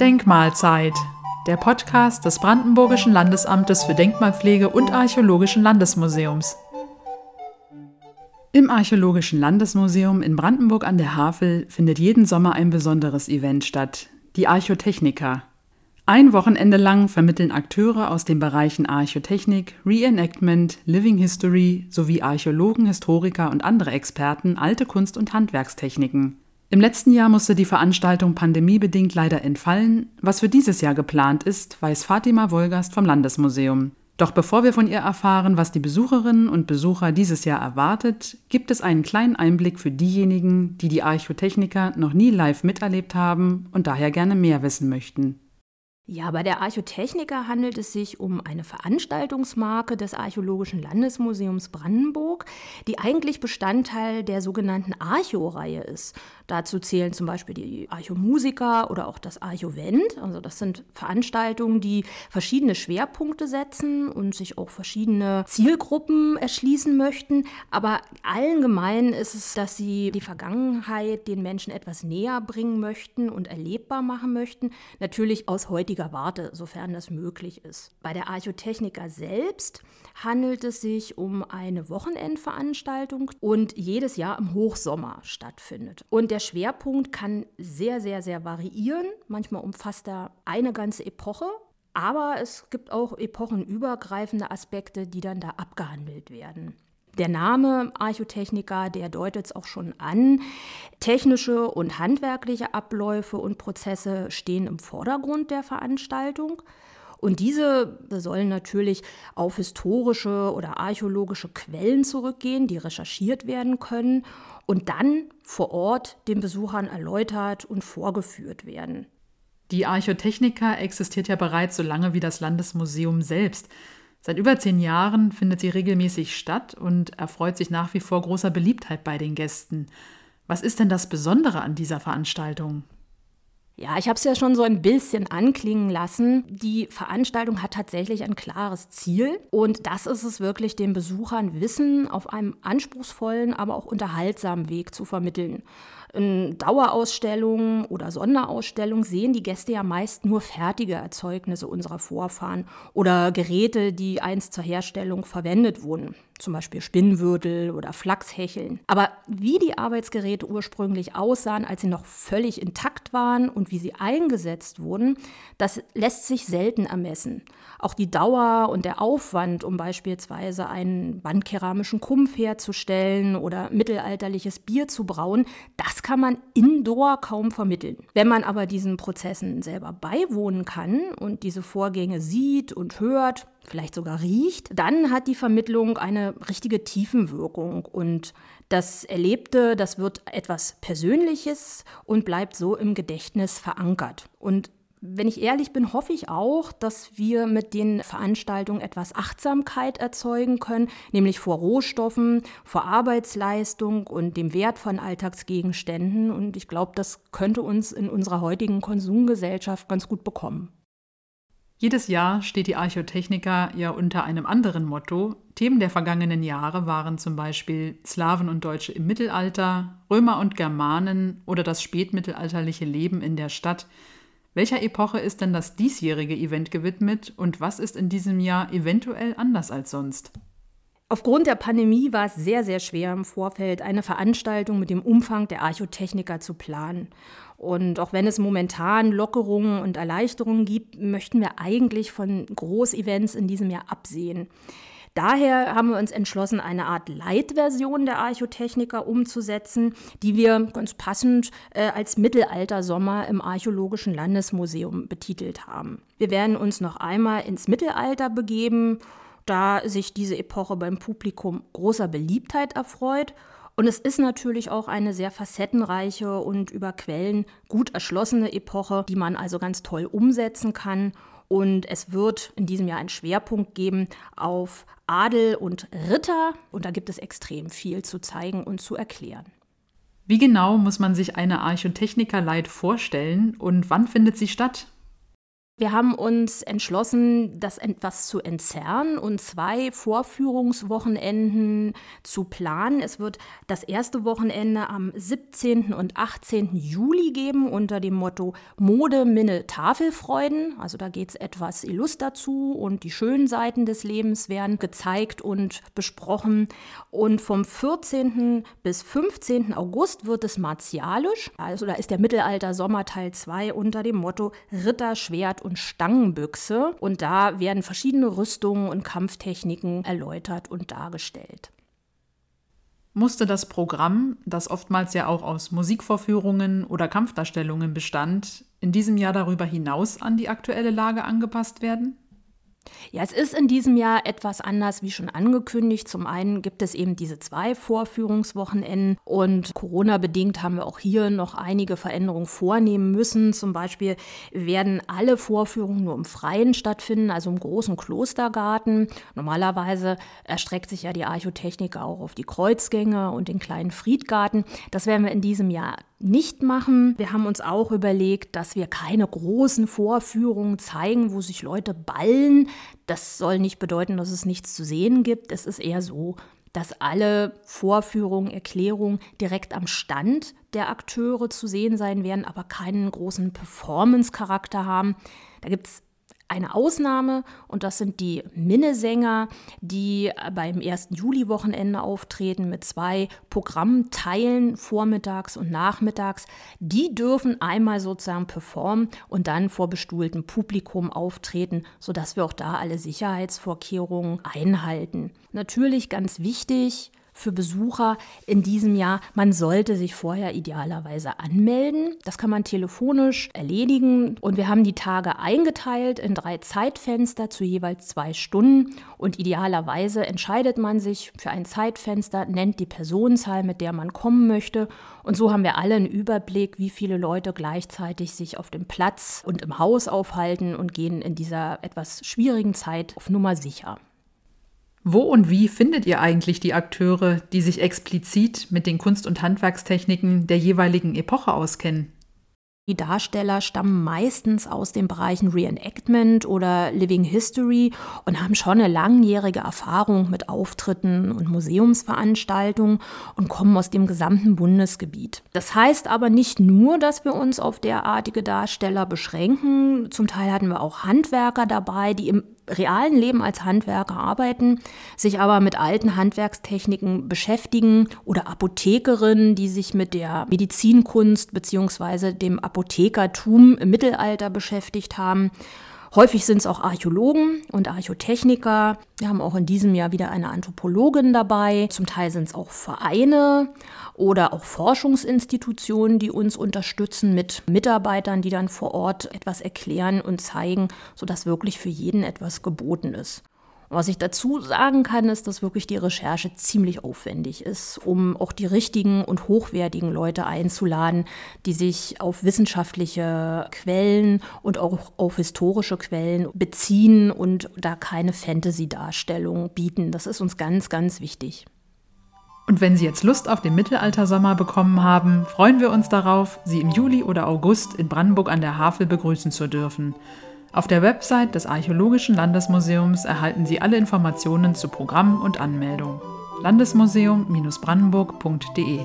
Denkmalzeit, der Podcast des Brandenburgischen Landesamtes für Denkmalpflege und Archäologischen Landesmuseums. Im Archäologischen Landesmuseum in Brandenburg an der Havel findet jeden Sommer ein besonderes Event statt, die Archotechnica. Ein Wochenende lang vermitteln Akteure aus den Bereichen Archotechnik, Reenactment, Living History sowie Archäologen, Historiker und andere Experten alte Kunst- und Handwerkstechniken. Im letzten Jahr musste die Veranstaltung pandemiebedingt leider entfallen. Was für dieses Jahr geplant ist, weiß Fatima Wolgast vom Landesmuseum. Doch bevor wir von ihr erfahren, was die Besucherinnen und Besucher dieses Jahr erwartet, gibt es einen kleinen Einblick für diejenigen, die die Archotechniker noch nie live miterlebt haben und daher gerne mehr wissen möchten. Ja, bei der Archotechniker handelt es sich um eine Veranstaltungsmarke des Archäologischen Landesmuseums Brandenburg, die eigentlich Bestandteil der sogenannten Archo-Reihe ist. Dazu zählen zum Beispiel die Archomusiker oder auch das Archovent. Also das sind Veranstaltungen, die verschiedene Schwerpunkte setzen und sich auch verschiedene Zielgruppen erschließen möchten. Aber allen gemein ist es, dass sie die Vergangenheit den Menschen etwas näher bringen möchten und erlebbar machen möchten. Natürlich aus heutiger Warte, sofern das möglich ist. Bei der Archotechniker selbst handelt es sich um eine Wochenendveranstaltung und jedes Jahr im Hochsommer stattfindet. Und der Schwerpunkt kann sehr, sehr, sehr variieren. Manchmal umfasst er eine ganze Epoche, aber es gibt auch epochenübergreifende Aspekte, die dann da abgehandelt werden. Der Name Archotechniker, der deutet es auch schon an. Technische und handwerkliche Abläufe und Prozesse stehen im Vordergrund der Veranstaltung. Und diese sollen natürlich auf historische oder archäologische Quellen zurückgehen, die recherchiert werden können und dann vor Ort den Besuchern erläutert und vorgeführt werden. Die Archotechnika existiert ja bereits so lange wie das Landesmuseum selbst. Seit über zehn Jahren findet sie regelmäßig statt und erfreut sich nach wie vor großer Beliebtheit bei den Gästen. Was ist denn das Besondere an dieser Veranstaltung? Ja, ich habe es ja schon so ein bisschen anklingen lassen. Die Veranstaltung hat tatsächlich ein klares Ziel und das ist es wirklich, den Besuchern Wissen auf einem anspruchsvollen, aber auch unterhaltsamen Weg zu vermitteln. In Dauerausstellungen oder Sonderausstellungen sehen die Gäste ja meist nur fertige Erzeugnisse unserer Vorfahren oder Geräte, die einst zur Herstellung verwendet wurden zum Beispiel Spinnwürtel oder Flachshecheln. Aber wie die Arbeitsgeräte ursprünglich aussahen, als sie noch völlig intakt waren und wie sie eingesetzt wurden, das lässt sich selten ermessen. Auch die Dauer und der Aufwand, um beispielsweise einen bandkeramischen Kumpf herzustellen oder mittelalterliches Bier zu brauen, das kann man indoor kaum vermitteln. Wenn man aber diesen Prozessen selber beiwohnen kann und diese Vorgänge sieht und hört, vielleicht sogar riecht, dann hat die Vermittlung eine richtige Tiefenwirkung und das Erlebte, das wird etwas Persönliches und bleibt so im Gedächtnis verankert. Und wenn ich ehrlich bin, hoffe ich auch, dass wir mit den Veranstaltungen etwas Achtsamkeit erzeugen können, nämlich vor Rohstoffen, vor Arbeitsleistung und dem Wert von Alltagsgegenständen. Und ich glaube, das könnte uns in unserer heutigen Konsumgesellschaft ganz gut bekommen. Jedes Jahr steht die Archotechnika ja unter einem anderen Motto. Themen der vergangenen Jahre waren zum Beispiel Slawen und Deutsche im Mittelalter, Römer und Germanen oder das spätmittelalterliche Leben in der Stadt. Welcher Epoche ist denn das diesjährige Event gewidmet und was ist in diesem Jahr eventuell anders als sonst? Aufgrund der Pandemie war es sehr, sehr schwer im Vorfeld, eine Veranstaltung mit dem Umfang der Archotechniker zu planen. Und auch wenn es momentan Lockerungen und Erleichterungen gibt, möchten wir eigentlich von Großevents in diesem Jahr absehen. Daher haben wir uns entschlossen, eine Art Leitversion der Archotechniker umzusetzen, die wir ganz passend äh, als Mittelaltersommer im Archäologischen Landesmuseum betitelt haben. Wir werden uns noch einmal ins Mittelalter begeben da sich diese Epoche beim Publikum großer Beliebtheit erfreut. Und es ist natürlich auch eine sehr facettenreiche und über Quellen gut erschlossene Epoche, die man also ganz toll umsetzen kann. Und es wird in diesem Jahr einen Schwerpunkt geben auf Adel und Ritter. Und da gibt es extrem viel zu zeigen und zu erklären. Wie genau muss man sich eine Archotechniker-Leit vorstellen und wann findet sie statt? Wir haben uns entschlossen, das etwas zu entzerren und zwei Vorführungswochenenden zu planen. Es wird das erste Wochenende am 17. und 18. Juli geben unter dem Motto Mode, Minne, Tafelfreuden. Also da geht es etwas illustrer zu und die schönen Seiten des Lebens werden gezeigt und besprochen. Und vom 14. bis 15. August wird es martialisch. Also da ist der Mittelalter Sommer Teil 2 unter dem Motto Ritter, Schwert und Stangenbüchse. Und da werden verschiedene Rüstungen und Kampftechniken erläutert und dargestellt. Musste das Programm, das oftmals ja auch aus Musikvorführungen oder Kampfdarstellungen bestand, in diesem Jahr darüber hinaus an die aktuelle Lage angepasst werden? Ja, es ist in diesem Jahr etwas anders, wie schon angekündigt. Zum einen gibt es eben diese zwei Vorführungswochenenden und Corona-bedingt haben wir auch hier noch einige Veränderungen vornehmen müssen. Zum Beispiel werden alle Vorführungen nur im Freien stattfinden, also im großen Klostergarten. Normalerweise erstreckt sich ja die Archotechnik auch auf die Kreuzgänge und den kleinen Friedgarten. Das werden wir in diesem Jahr nicht machen. Wir haben uns auch überlegt, dass wir keine großen Vorführungen zeigen, wo sich Leute ballen. Das soll nicht bedeuten, dass es nichts zu sehen gibt. Es ist eher so, dass alle Vorführungen, Erklärungen direkt am Stand der Akteure zu sehen sein werden, aber keinen großen Performance-Charakter haben. Da gibt es eine Ausnahme und das sind die Minnesänger, die beim 1. Juli-Wochenende auftreten mit zwei Programmteilen vormittags und nachmittags. Die dürfen einmal sozusagen performen und dann vor bestuhltem Publikum auftreten, sodass wir auch da alle Sicherheitsvorkehrungen einhalten. Natürlich ganz wichtig, für Besucher in diesem Jahr. Man sollte sich vorher idealerweise anmelden. Das kann man telefonisch erledigen. Und wir haben die Tage eingeteilt in drei Zeitfenster zu jeweils zwei Stunden. Und idealerweise entscheidet man sich für ein Zeitfenster, nennt die Personenzahl, mit der man kommen möchte. Und so haben wir alle einen Überblick, wie viele Leute gleichzeitig sich auf dem Platz und im Haus aufhalten und gehen in dieser etwas schwierigen Zeit auf Nummer sicher. Wo und wie findet ihr eigentlich die Akteure, die sich explizit mit den Kunst- und Handwerkstechniken der jeweiligen Epoche auskennen? Die Darsteller stammen meistens aus den Bereichen Reenactment oder Living History und haben schon eine langjährige Erfahrung mit Auftritten und Museumsveranstaltungen und kommen aus dem gesamten Bundesgebiet. Das heißt aber nicht nur, dass wir uns auf derartige Darsteller beschränken. Zum Teil hatten wir auch Handwerker dabei, die im realen Leben als Handwerker arbeiten, sich aber mit alten Handwerkstechniken beschäftigen oder Apothekerinnen, die sich mit der Medizinkunst bzw. dem Apothekertum im Mittelalter beschäftigt haben. Häufig sind es auch Archäologen und Archotechniker. Wir haben auch in diesem Jahr wieder eine Anthropologin dabei. Zum Teil sind es auch Vereine oder auch Forschungsinstitutionen, die uns unterstützen mit Mitarbeitern, die dann vor Ort etwas erklären und zeigen, sodass wirklich für jeden etwas geboten ist. Was ich dazu sagen kann, ist, dass wirklich die Recherche ziemlich aufwendig ist, um auch die richtigen und hochwertigen Leute einzuladen, die sich auf wissenschaftliche Quellen und auch auf historische Quellen beziehen und da keine Fantasy-Darstellung bieten. Das ist uns ganz, ganz wichtig. Und wenn Sie jetzt Lust auf den Mittelaltersommer bekommen haben, freuen wir uns darauf, Sie im Juli oder August in Brandenburg an der Havel begrüßen zu dürfen. Auf der Website des Archäologischen Landesmuseums erhalten Sie alle Informationen zu Programm und Anmeldung. Landesmuseum-brandenburg.de